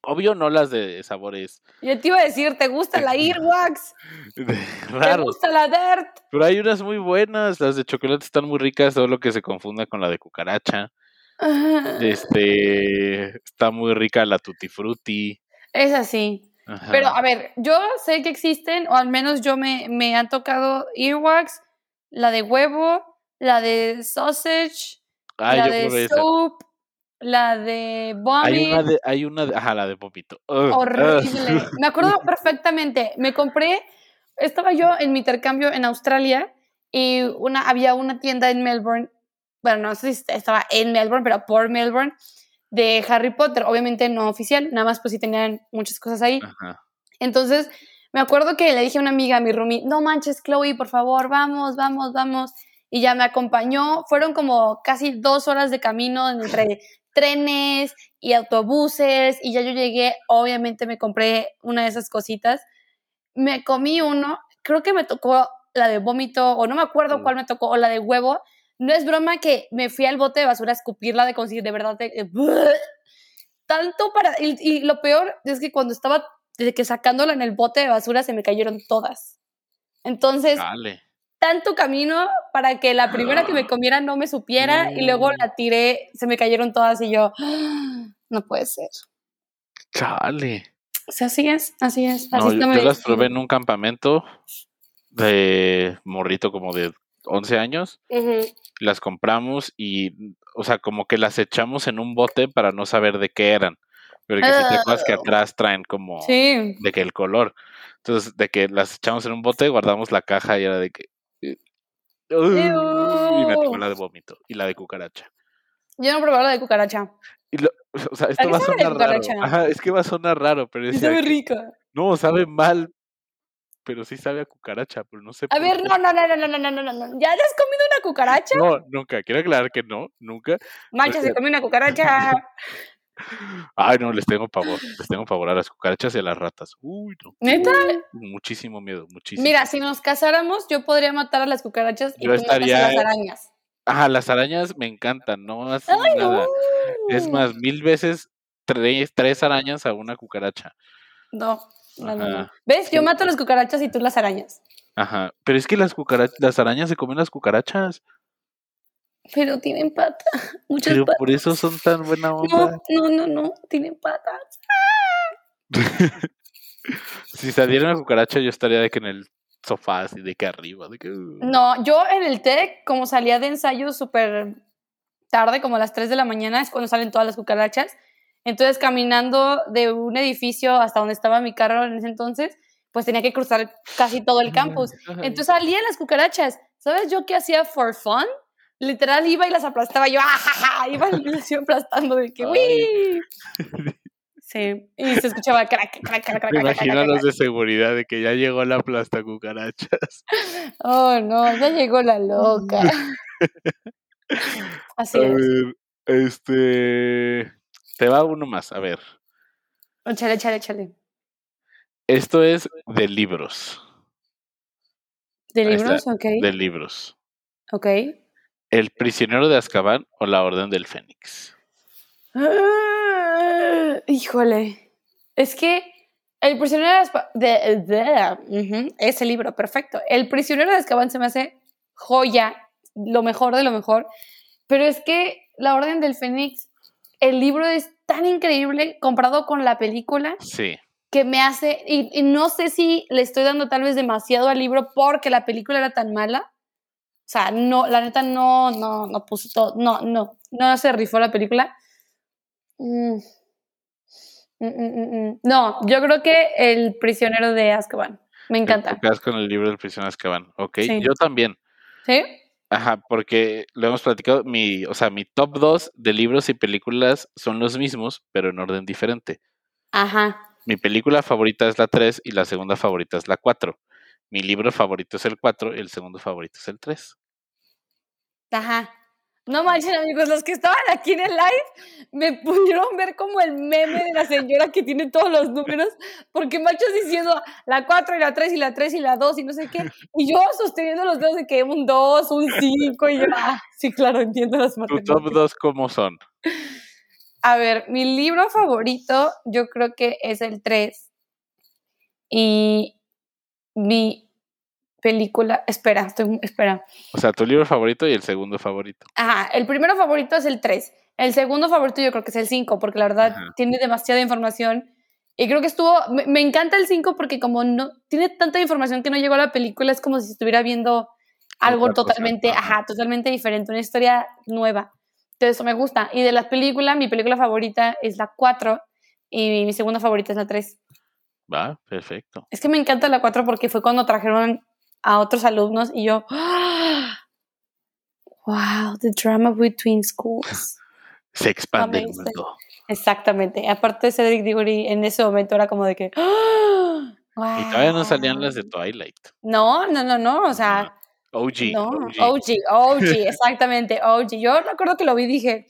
Obvio no las de sabores. Yo te iba a decir, ¿te gusta la Earwax? ¿Te gusta la Dirt? Pero hay unas muy buenas, las de chocolate están muy ricas, solo que se confunda con la de cucaracha. Este, está muy rica la Tutti Frutti. Es así. Pero a ver, yo sé que existen, o al menos yo me, me han tocado Earwax, la de huevo, la de sausage, la de soup, la de vomit. Hay una de, hay una de, ajá, la de vómito. Horrible. Me acuerdo perfectamente. Me compré, estaba yo en mi intercambio en Australia y una, había una tienda en Melbourne, bueno, no sé si estaba en Melbourne, pero por Melbourne, de Harry Potter. Obviamente no oficial, nada más pues sí tenían muchas cosas ahí. Entonces, me acuerdo que le dije a una amiga, a mi roomie, no manches, Chloe, por favor, vamos, vamos, vamos. Y ya me acompañó. Fueron como casi dos horas de camino entre trenes y autobuses y ya yo llegué, obviamente me compré una de esas cositas, me comí uno, creo que me tocó la de vómito o no me acuerdo mm. cuál me tocó o la de huevo, no es broma que me fui al bote de basura a escupirla de conseguir de verdad tanto para y, lo peor es que cuando estaba desde que sacándola en el bote de basura se me cayeron todas. Entonces, tanto camino para que la primera que me comiera no me supiera y luego la tiré, se me cayeron todas y yo, ah, no puede ser. Chale. O sea, así es, así es. Así yo, las probé en un campamento de morrito como de 11 años. Las compramos y, o sea, como que las echamos en un bote para no saber de qué eran. Pero que si te acuerdas que ah. atrás traen como de que el color. Entonces, de que las echamos en un bote, guardamos la caja y era de que y me tocó la de vómito y la de cucaracha. Yo no probé la de cucaracha. o sea, esto va a sonar raro. Ajá, es que va a sonar raro, pero es. sabe rica. No, sabe mal, pero sí sabe a cucaracha, pero no sé. A ver, no, no, no, no, no, no, no, no, no. ¿Ya has comido una cucaracha? No, nunca. Quiero aclarar que no, nunca. Mancha, se come una cucaracha. Ay, no, les tengo pavor. Les tengo pavor a las cucarachas y a las ratas. Uy, no. ¿Neta? muchísimo miedo, muchísimo. Mira, si nos casáramos, yo podría matar a las cucarachas y yo estaría... a las arañas. Ajá, las arañas me encantan, no hacen nada. Es más, mil veces tres, tres arañas a una cucaracha. No, no, no, ¿Ves? Yo mato las cucarachas y tú las arañas. Ajá, pero es que las cucarachas, las arañas se comen las cucarachas. Pero tienen patas, muchas Pero patas. por eso son tan buena onda. No, no, no, no, tienen patas. si saliera una cucaracha, yo estaría de que en el sofá, así de que arriba. De que... Uh. No, yo en el TEC, como salía de ensayo súper tarde, como a las 3 de la mañana, es cuando salen todas las cucarachas. Entonces, caminando de un edificio hasta donde estaba mi carro en ese entonces, pues tenía que cruzar casi todo el campus. Entonces salían las cucarachas. ¿Sabes yo qué hacía for fun? Literal iba y las aplastaba yo, ¡ajaja! Iba y las iba aplastando de que, ¡uy! Sí, y se escuchaba crack, crack, crack, crack. Me los de seguridad de que ya llegó la plasta cucarachas. Oh, no, ya llegó la loca. Así a es. Ver, este. Te va uno más, a ver. Échale, échale, échale. Esto es de libros. ¿De libros? Ok. De libros. Ok. ¿El prisionero de Azkaban o la Orden del Fénix? Ah, híjole. Es que el prisionero de, de, ese libro, perfecto. El prisionero de Azkaban se me hace joya, lo mejor de lo mejor. Pero es que la Orden del Fénix, el libro es tan increíble comparado con la película. Sí. Que me hace, y, y no sé si le estoy dando tal vez demasiado al libro porque la película era tan mala o sea, no, la neta no, no, no puso todo, no, no, no se rifó la película. Mm. Mm, mm, no, yo creo que El prisionero de Azkaban. Me encanta. Te con el libro del prisionero de Azkaban, ok. Yo también. ¿Sí? Ajá, porque lo hemos platicado, mi, o sea, mi top 2 de libros y películas son los mismos, pero en orden diferente. Ajá. Mi película favorita es la 3 y la segunda favorita es la 4. Mi libro favorito es el 4 y el segundo favorito es el 3. Ajá. No manchen, amigos, los que estaban aquí en el live me pudieron ver como el meme de la señora que tiene todos los números, porque machos diciendo la 4 y la 3 y la 3 y la 2 y no sé qué, y yo sosteniendo los dedos de que un 2, un 5, y yo, ah, sí, claro, entiendo las matemáticas. ¿Tu top 2 cómo son? A ver, mi libro favorito yo creo que es el 3, y mi película, espera, estoy, espera. O sea, tu libro favorito y el segundo favorito. Ajá, el primero favorito es el 3. El segundo favorito yo creo que es el 5, porque la verdad tiene demasiada información. Y creo que estuvo, me, encanta el 5 porque como no tiene tanta información que no llegó a la película, es como si estuviera viendo algo totalmente, ajá. totalmente diferente, una historia nueva. Entonces eso me gusta. Y de las películas, mi película favorita es la 4 y mi segunda favorita es la 3. Va, perfecto. Es que me encanta la 4 porque fue cuando trajeron a otros alumnos y yo, wow, the drama between schools. Se expande el mundo. Exactamente. Aparte, Cedric Diggory en ese momento era como de que. Y todavía no salían las de Twilight. No, no, no, no. O sea. OG. No, OG, OG, exactamente, OG. Yo recuerdo que lo vi y dije,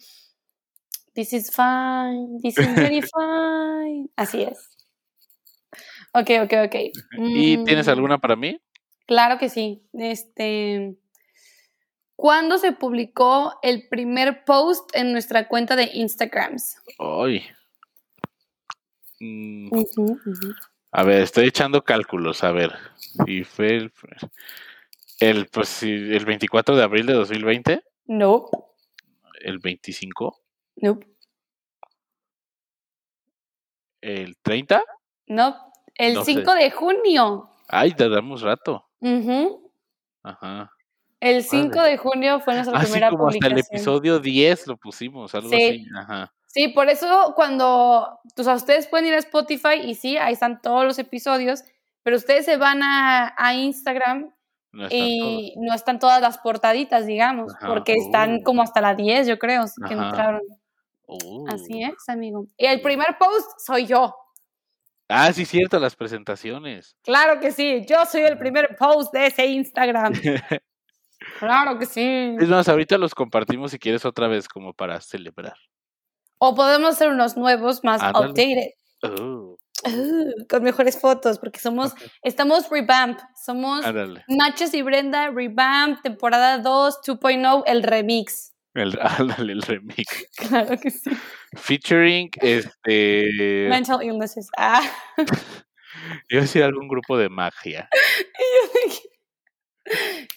This is fine, this is very fine. Así es. Ok, ok, ok. ¿Y tienes mm. alguna para mí? Claro que sí. Este, ¿Cuándo se publicó el primer post en nuestra cuenta de Instagram? Hoy. Mm. A ver, estoy echando cálculos. A ver, si fue el, el, pues, el 24 de abril de 2020. No. ¿El 25? No. ¿El 30? No. El 5 de junio. Ay, te damos rato. Ajá. El 5 de junio fue nuestra ah, primera como Hasta el episodio 10 lo pusimos, algo sí. así. Ajá. Sí, por eso cuando o sea, ustedes pueden ir a Spotify y sí, ahí están todos los episodios, pero ustedes se van a, a Instagram y no están todas las portaditas, digamos, porque están uh. como hasta la 10, yo creo, que entraron. Así oh. es, amigo. Y el primer post soy yo. Ah, sí, cierto, las presentaciones. Claro que sí, yo soy el primer post de ese Instagram. claro que sí. Es más, ahorita los compartimos si quieres otra vez como para celebrar. O podemos hacer unos nuevos más updated. Oh. Uh, con mejores fotos, porque somos, estamos revamp, somos Nachos y Brenda, revamp, temporada 2, 2.0, el remix. El, ándale, el remix. Claro que sí. Featuring este. Mental illnesses. Ah. Yo decía algún grupo de magia.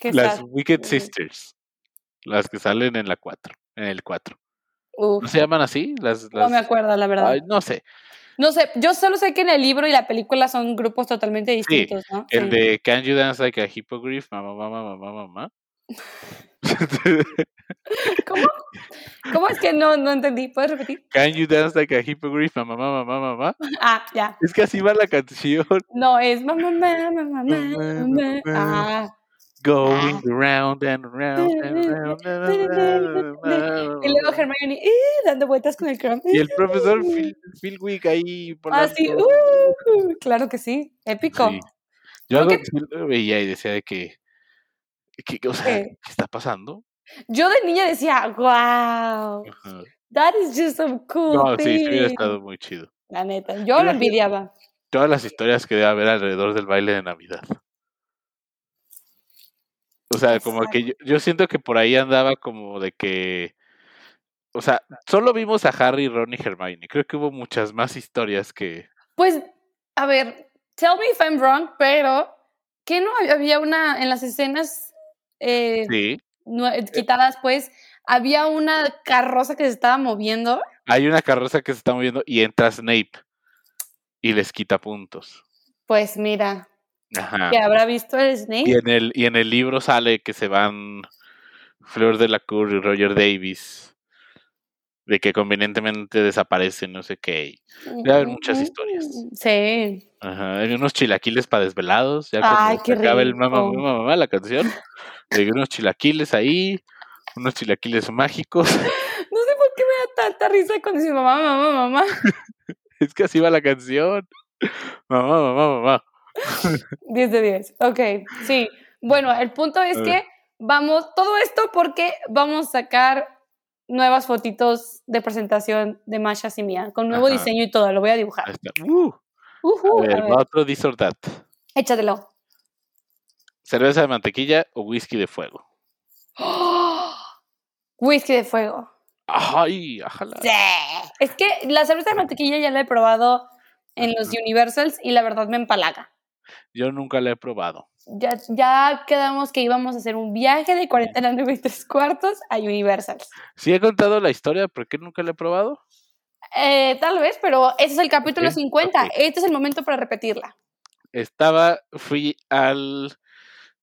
Las Wicked Sisters. Las que salen en la 4. En el 4. ¿No se llaman así? Las, No me acuerdo, la verdad. no sé. No sé, yo solo sé que en el libro y la película son grupos totalmente distintos, ¿no? El de Can You Dance Like a Hippogriff, mamá, mamá, mamá, mamá. ¿Cómo? ¿Cómo es que no, no entendí? ¿Puedes repetir? Can you dance like a hippogriff, mamá, mamá, mamá, mamá? Ah, ya. Es que así va la canción. No, es mamá, mamá, mamá, mamá. Ah. Going round and round and round. Y luego Hermione dando vueltas con el crumb. Y el profesor Phil, Phil Wick ahí. Ah, sí. Uh, claro que sí. Épico. Yo algo que veía y decía de que ¿Qué, o sea, ¿qué? está pasando? Yo de niña decía, wow, that is just some cool No, sí, sí hubiera estado muy chido. La neta, yo lo envidiaba. Todas las historias que debe haber alrededor del baile de Navidad. O sea, como que yo, yo, siento que por ahí andaba como de que. O sea, solo vimos a Harry, Ron y Hermione. Creo que hubo muchas más historias que. Pues, a ver, tell me if I'm wrong, pero. ¿Qué no había una en las escenas eh, sí. Eh, quitadas, pues, había una carroza que se estaba moviendo. Hay una carroza que se está moviendo y entra Snape y les quita puntos. Pues mira, que habrá visto el Snape. Y en el, y en el libro sale que se van Flor de la Cour y Roger Davis de que convenientemente desaparecen, no sé qué. Debe haber muchas historias. Sí. Ajá, hay unos chilaquiles para desvelados, ya Ay, qué acaba el mamá, mamá, mamá, la canción. Hay unos chilaquiles ahí, unos chilaquiles mágicos. No sé por qué me da tanta risa cuando dice mamá, mamá, mamá. es que así va la canción. Mamá, mamá, mamá. 10 de 10. Ok, sí. Bueno, el punto es que vamos, todo esto porque vamos a sacar nuevas fotitos de presentación de Masha y mía, con nuevo diseño y todo, lo voy a dibujar. Uh, uh a ver, otro this Échatelo. ¿Cerveza de mantequilla o whisky de fuego? Whisky de fuego. Ay, ajala. Sí. Es que la cerveza de mantequilla ya la he probado en los Universals y la verdad me empalaga. Yo nunca la he probado ya, ya quedamos que íbamos a hacer un viaje de 40 9 y 3 cuartos a Universal. ¿Sí he contado la historia? ¿Por qué nunca la he probado? Eh, tal vez, pero ese es el capítulo 50. Este es el momento para repetirla. Estaba, fui al,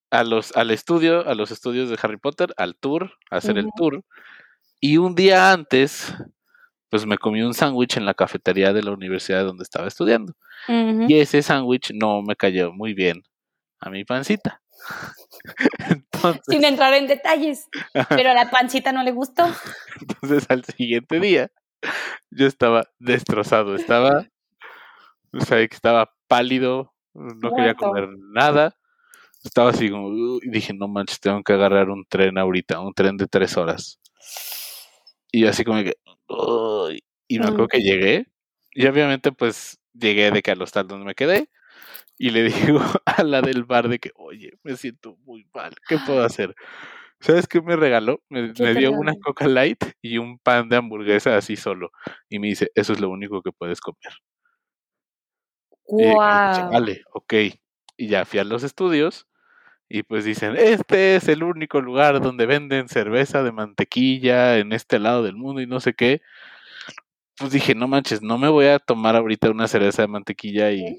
a los, al estudio, a los estudios de Harry Potter, al tour, a hacer el tour. Y un día antes, pues me comí un sándwich en la cafetería de la universidad donde estaba estudiando. Y ese sándwich no me cayó muy bien a mi pancita. Sin entrar en detalles, pero a la pancita no le gustó. Entonces al siguiente día yo estaba destrozado, estaba, o sea, estaba pálido, no quería comer nada, estaba así como, y dije, no manches, tengo que agarrar un tren ahorita, un tren de tres horas. Y así como que, y me acuerdo que llegué, y obviamente pues llegué de que al hostal donde me quedé, y le digo a la del bar de que, oye, me siento muy mal, ¿qué puedo hacer? ¿Sabes qué me regaló? Me, dio una Coca Light y un pan de hamburguesa así solo. Y me dice, eso es lo único que puedes comer. Wow. vale, ok. Y ya fui a los estudios y pues dicen, este es el único lugar donde venden cerveza de mantequilla en este lado del mundo y no sé qué. Pues dije, no manches, no me voy a tomar ahorita una cerveza de mantequilla y,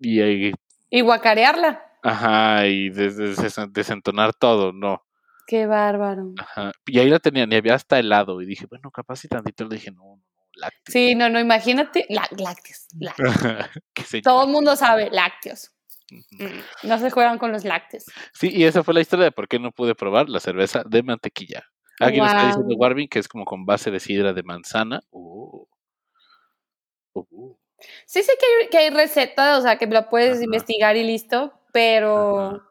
y, y guacarearla. Ajá, y desentonar todo, no. Qué bárbaro. Ajá. Y ahí la tenían, y había hasta helado. Y dije, bueno, capaz si tantito le dije, no, no, lácteos. Sí, no, no, imagínate, lácteos, lácteos. Todo el mundo sabe, lácteos. Mm, no se juegan con los lácteos. Sí, y esa fue la historia de por qué no pude probar la cerveza de mantequilla. Alguien está diciendo Warvin que es como con base de sidra de manzana. Uh. Uh. Sí sé que hay, recetas, o sea, que lo puedes investigar y listo, pero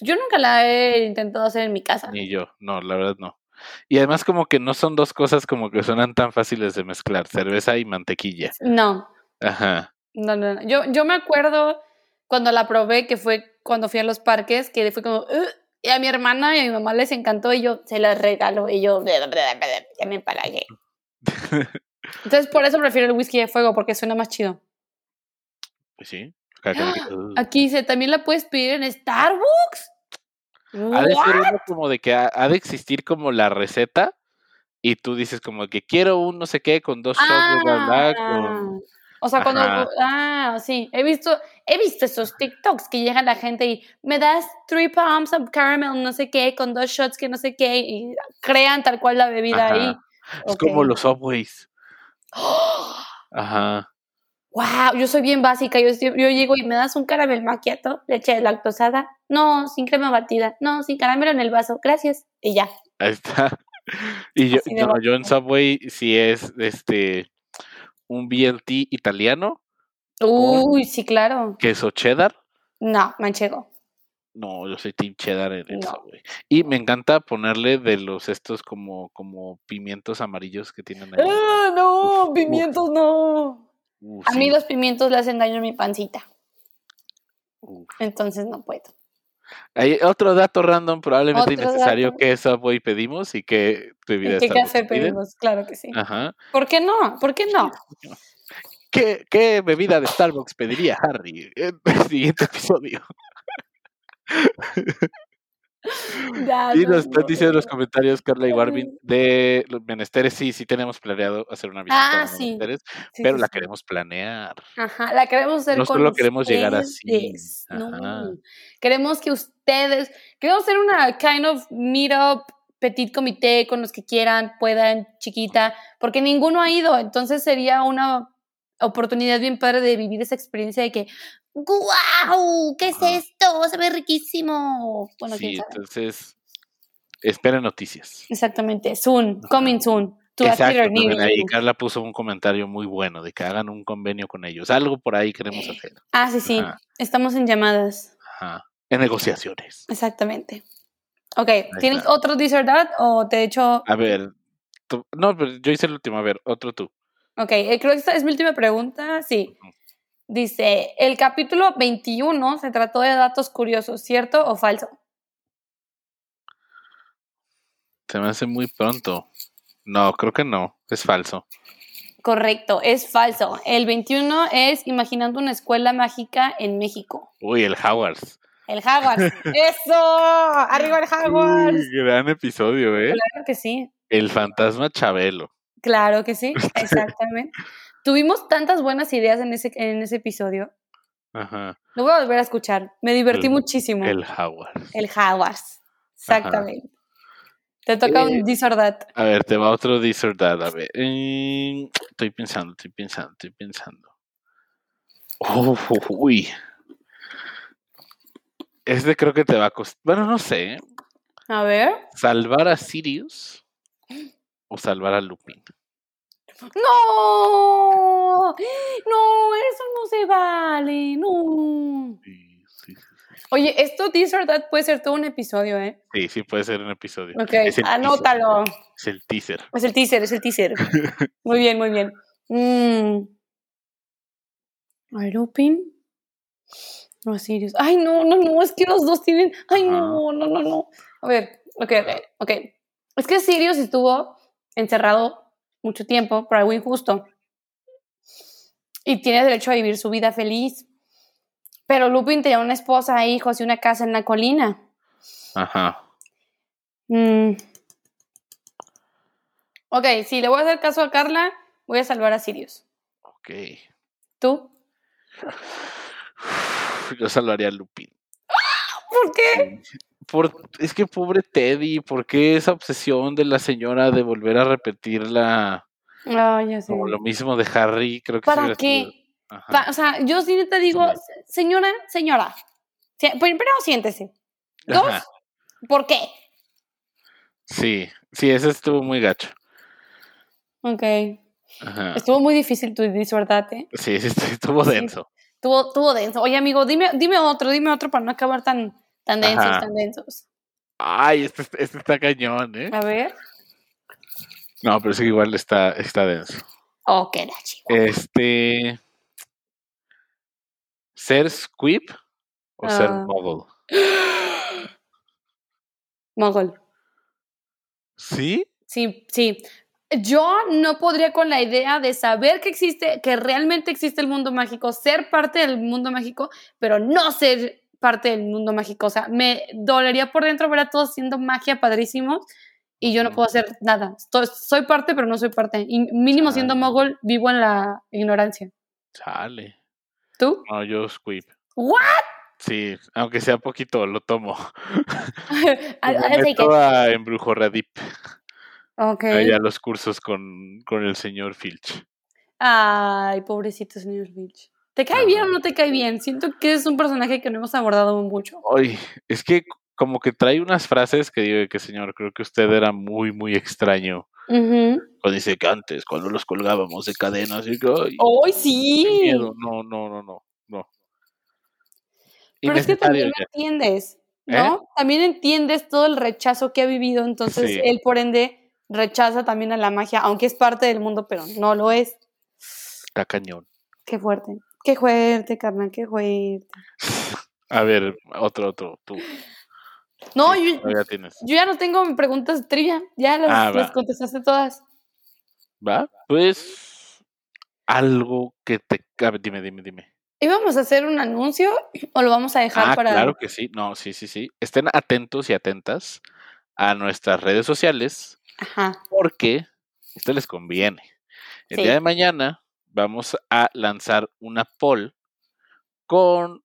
yo nunca la he intentado hacer en mi casa. Ni yo, no, la verdad no. Y además como que no son dos cosas como que suenan tan fáciles de mezclar, cerveza y mantequilla. No. Ajá. No, no, no. Yo, yo me acuerdo cuando la probé, que fue cuando fui a los parques, que fue como, y a mi hermana y a mi mamá les encantó y yo se las regalo y yo ya me empalagué. Entonces por eso prefiero el whisky de fuego porque suena más chido. Pues sí. Aquí dice, también la puedes pedir en Starbucks. Ha de ser como de que ha, de existir como la receta y tú dices como que quiero un no sé qué con dos shots de bla, ah. O sea, cuando ah, sí, he visto he visto esos TikToks que llega la gente y me das three pumps of caramel no sé qué con dos shots que no sé qué y crean tal cual la bebida ahí. Es como los Subways. Ajá. Wow, yo soy bien básica. Yo, yo llego y me das un caramel maquiato, leche lactosada. No, sin crema batida. No, sin caramelo en el vaso. Gracias. Y ya. Ahí está. Y yo, no, yo en Subway si es este un BLT italiano. Uy, sí, claro. Queso cheddar. No, manchego. No, yo soy team cheddar en el Subway. Y me encanta ponerle de los estos como, como pimientos amarillos que tienen ahí. ¡Ah, no! pimientos no. a mí los pimientos le hacen daño a mi pancita. Entonces no puedo. Hay otro dato random, probablemente innecesario, que Subway pedimos y que bebida ¿Qué café pedimos? Claro que sí. Ajá. ¿Por qué no? ¿Por qué no? ¿Qué, ¿Qué, bebida de Starbucks pediría Harry en el siguiente episodio? Y nos están diciendo en los comentarios Carla y Warvin de los menesteres, sí, sí tenemos planeado hacer una visita a ah, los menesteres, pero la queremos planear. Ajá, la queremos hacer No solo queremos llegar así. No, queremos que ustedes, queremos hacer una kind of meetup petit comité con los que quieran, puedan, chiquita, porque ninguno ha ido, entonces sería una oportunidad bien padre de vivir esa experiencia de que, ¡guau! ¿Qué es esto? Se ve riquísimo. Bueno, sí, entonces, espera noticias. Exactamente, soon, coming soon. Exacto, ahí Carla puso un comentario muy bueno de que hagan un convenio con ellos. Algo por ahí queremos hacer. Ah, sí, sí. Estamos en llamadas. Ajá. En negociaciones. Exactamente. Ok, ¿tienes otro this or o te he hecho...? A ver, no, pero yo hice el último. A ver, otro tú. Ok, eh, creo que esta es mi última pregunta. Sí. Dice, el capítulo 21 se trató de datos curiosos, ¿cierto o falso? Se me hace muy pronto. No, creo que no, es falso. Correcto, es falso. El 21 es Imaginando una escuela mágica en México. Uy, el Hogwarts. El Hogwarts. ¡Eso! ¡Arriba el Hogwarts! gran episodio, ¿eh? Claro que sí. El fantasma Chabelo. Claro que sí, exactamente. Tuvimos tantas buenas ideas en ese, en ese episodio. Ajá. Lo voy a volver a escuchar. Me divertí muchísimo. El Jaguar. El Jaguar. Exactamente. Te toca un disordat. A ver, te va otro disordat. A ver. Eh, estoy pensando, estoy pensando, estoy pensando. Oh, uy. Este creo que te va a costar. Bueno, no sé. A ver. Salvar a Sirius o salvar a Lupin. ¡No! ¡No! Eso no se vale. No. Oye, esto This or That puede ser todo un episodio, ¿eh? Sí, sí, puede ser un episodio. Ok, anótalo. Es el teaser. Es el teaser, es el teaser. muy bien, muy bien. Mm. Lupin? No, Sirius. Ay, no, no, no, es que los dos tienen. Ay, no, no, no, no. A ver, ok, ok, ok. Es que Sirius estuvo encerrado mucho tiempo por algo injusto y tiene derecho a vivir su vida feliz. Pero Lupin tenía una esposa, hijos y una casa en la colina. Ajá. Mm. Ok, si le voy a hacer caso a Carla, voy a salvar a Sirius. Ok. ¿Tú? Yo salvaría a Lupin. ¿Por qué? Es que pobre Teddy, ¿por qué esa obsesión de la señora de volver a repetir la... Como lo mismo de Harry, creo que... ¿Para qué? o sea, yo sí te digo, señora, señora, primero siéntese. Dos, ¿por qué? Sí, sí, ese estuvo muy gacho. Ok. Estuvo muy difícil tu disfrutate. Sí, sí, estuvo denso. Estuvo, estuvo denso. Oye, amigo, dime, dime otro, dime otro para no acabar tan, tan densos, tan densos. Ay, este, este, está cañón, ¿eh? A ver. No, pero sí, igual está, está denso. Ok, la chica. Este. ¿Ser squib o ser ah. mogul? Mogul. ¿Sí? Sí, sí. Yo no podría con la idea de saber que existe, que realmente existe el mundo mágico, ser parte del mundo mágico, pero no ser parte del mundo mágico. O sea, me dolería por dentro ver a todos haciendo magia padrísimos y yo no puedo hacer nada. soy parte, pero no soy parte. Y mínimo siendo mogol, vivo en la ignorancia. Sale. ¿Tú? No, yo squib. ¿What? Sí, aunque sea poquito, lo tomo. Me meto a Embrujo Radip. Ok. a los cursos con, con el señor Filch. Ay, pobrecito señor Filch. ¿Te cae bien o no te cae bien? Siento que es un personaje que no hemos abordado mucho. Ay, es que como que trae unas frases que digo que señor, creo que usted era muy, muy extraño. Cuando dice que antes, cuando los colgábamos de cadenas, y ¡Ay, sí! No, no, no, no, no. Pero es que también entiendes, ¿no? ¿Eh? También entiendes todo el rechazo que ha vivido, entonces él por ende rechaza también a la magia, aunque es parte del mundo, pero no lo es. Está cañón. Qué fuerte, qué fuerte, carnal, qué fuerte. A ver, otro, otro, tú. No, yo, ya no tengo preguntas de trivia, ya las, ah, las contestaste todas. ¿Va? Pues algo que te... dime, dime, dime. ¿Íbamos a hacer un anuncio o lo vamos a dejar ah, para.? Claro que sí, no, sí, sí, sí. Estén atentos y atentas a nuestras redes sociales. Ajá. Porque esto les conviene. El día de mañana vamos a lanzar una poll con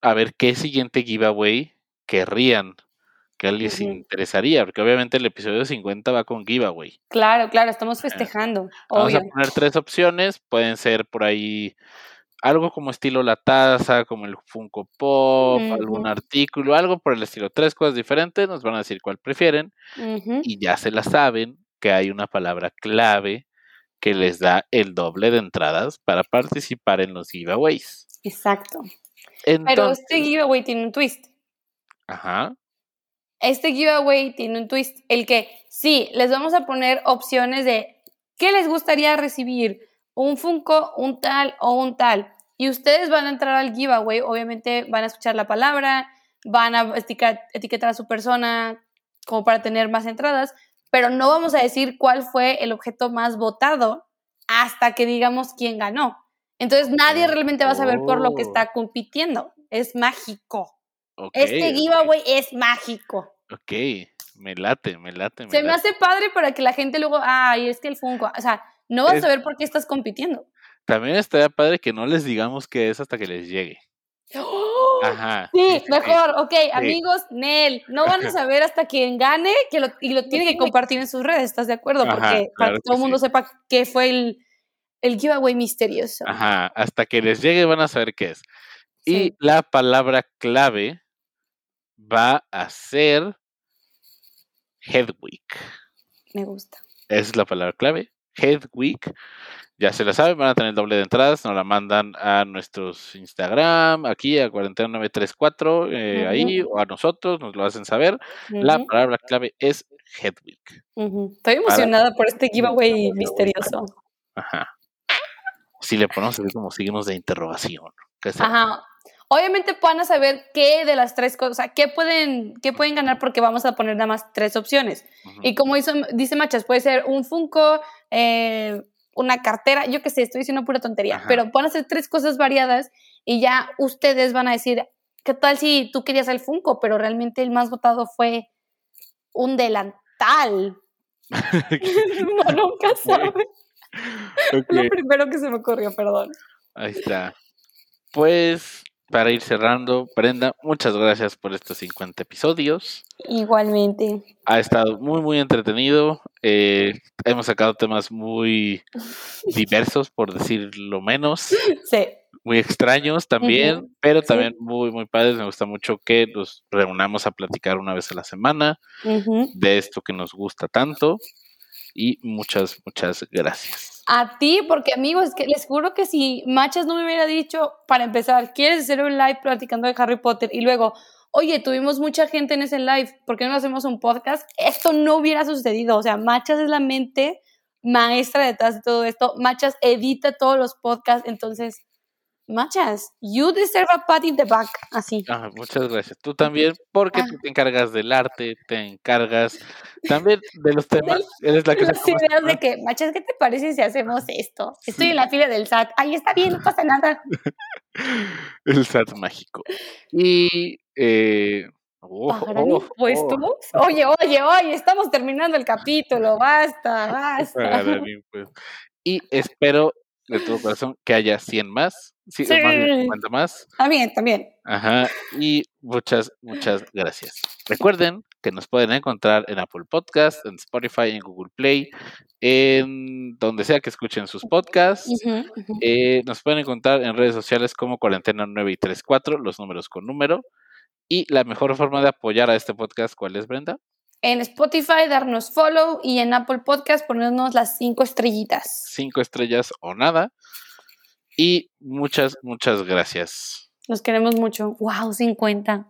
a ver qué siguiente giveaway querrían que les interesaría, porque obviamente el episodio 50 va con giveaway. Claro, claro, estamos festejando. Vamos a poner tres opciones, pueden ser por ahí algo como estilo la taza, como el Funko Pop, algún artículo, algo por el estilo. Tres cosas diferentes, nos van a decir cuál prefieren y ya se la saben que hay una palabra clave que les da el doble de entradas para participar en los giveaways. Exacto. Pero este giveaway tiene un twist. Ajá. Este giveaway tiene un twist. El que sí, les vamos a poner opciones de qué les gustaría recibir. Un Funko, un tal o un tal y ustedes van a entrar al giveaway, obviamente van a escuchar la palabra, van a etiquetar a su persona como para tener más entradas, pero no vamos a decir cuál fue el objeto más votado hasta que digamos quién ganó. Entonces nadie realmente va a saber por lo que está oh. compitiendo. Es mágico. este giveaway es mágico. Ok, me late, me late. Se me hace padre para que la gente luego, ay, es que el Funko, o sea, no vas a saber por qué estás compitiendo. También estaría padre que no les digamos qué es hasta que les llegue. ¡Oh! Ajá. Sí, mejor, ok, amigos, Nel, no van a saber hasta quien gane que lo, y lo tiene que compartir en sus redes, ¿estás de acuerdo? Porque para que todo el mundo sepa qué fue el, el giveaway misterioso. Ajá, hasta que les llegue van a saber qué es. Y la palabra clave va a ser Hedwig. Me gusta. Esa es la palabra clave, Hedwig. Ya se la saben, van a tener doble de entradas, nos la mandan a nuestros Instagram, aquí a 40934, eh, ahí, o a nosotros, nos lo hacen saber. La palabra clave es Hedwig. Estoy emocionada por este giveaway misterioso. Ajá. Si le ponemos así como signos de interrogación. Ajá. Obviamente puedan saber qué de las tres cosas, qué pueden, qué pueden ganar porque vamos a poner nada más tres opciones. Y como dice Machas, puede ser un Funko, eh, una cartera, yo qué sé, estoy diciendo pura tontería, pero van a hacer tres cosas variadas y ya ustedes van a decir, ¿qué tal si tú querías el Funko, pero realmente el más votado fue un delantal? no, nunca sabe. Lo primero que se me ocurrió, perdón. Ahí está. Pues para ir cerrando, Brenda, muchas gracias por estos 50 episodios. Igualmente. Ha estado muy, muy entretenido. Eh, hemos sacado temas muy diversos, por decirlo menos. Sí. muy extraños también, pero también muy, muy padres. Me gusta mucho que nos reunamos a platicar una vez a la semana de esto que nos gusta tanto. Y muchas, muchas gracias. A ti, porque amigos, que les juro que si Machas no me hubiera dicho, para empezar, ¿quieres hacer un live platicando de Harry Potter? Y luego, oye, tuvimos mucha gente en ese live, ¿por qué no hacemos un podcast? Esto no hubiera sucedido. O sea, Machas es la mente maestra detrás de todo esto. Machas edita todos los podcasts, entonces Machas, you deserve a pat in the back, así. Ah, muchas gracias. Tú también, porque tú te encargas del arte, te encargas también de los temas. Eres la que Los ideas de que, Machas, ¿qué te parece si hacemos esto? Estoy en la fila del SAT. Ahí está bien, no pasa nada. El SAT mágico. Y eh, oh, oh, oh. Oye, oye, oye, estamos terminando el capítulo, basta, basta. Pues. Y espero de todo corazón que haya 100 más Sí, sí. más más. También, también. Ajá, y muchas, muchas gracias. Recuerden que nos pueden encontrar en Apple Podcast, en Spotify, en Google Play, en donde sea que escuchen sus podcasts. Eh, nos pueden encontrar en redes sociales como Cuarentena 9 y 34, los números con número. Y la mejor forma de apoyar a este podcast, ¿cuál es, Brenda? En Spotify, darnos follow y en Apple Podcast, ponernos las cinco estrellitas. Cinco estrellas o nada. Y muchas, muchas gracias. Los queremos mucho. ¡Wow! 50.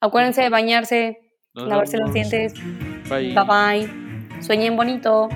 Acuérdense de bañarse, lavarse los dientes. Bye. Bye bye. Sueñen bonito.